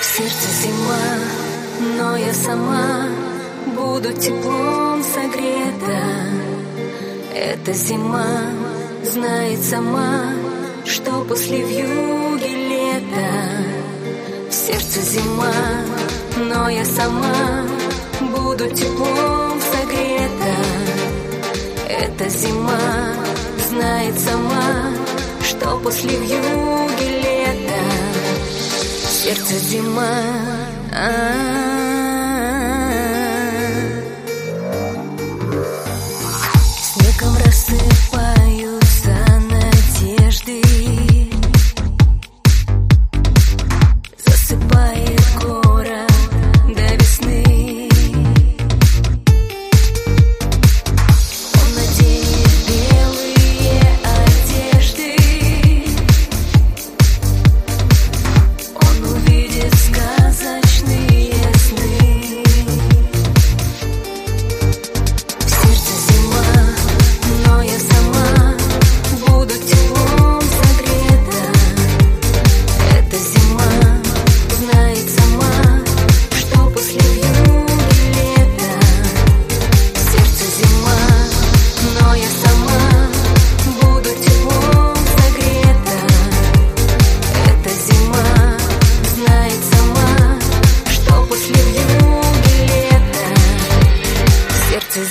В сердце зима, но я сама буду теплом согрета. Эта зима знает сама, что после вьюги лето. В сердце зима, но я сама буду теплом согрета. Эта зима знает сама, что после вьюги. В сердце зима. А-а-а.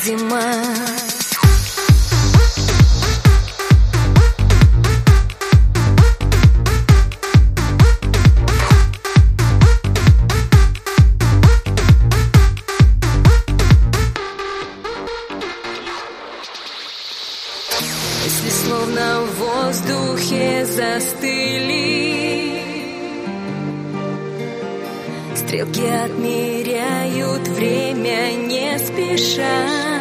Зима. Мысли словно в воздухе застыли Стрелки отмеряют время не спеша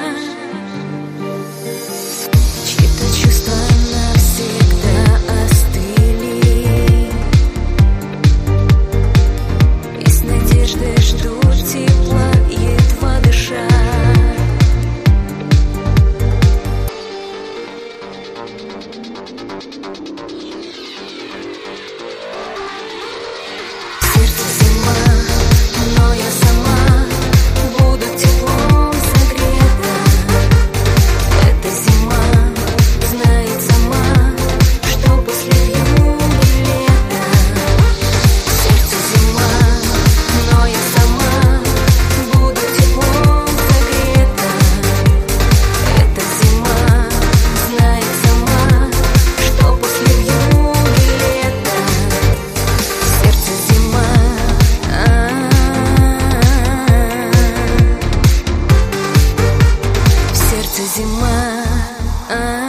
В сердце зима.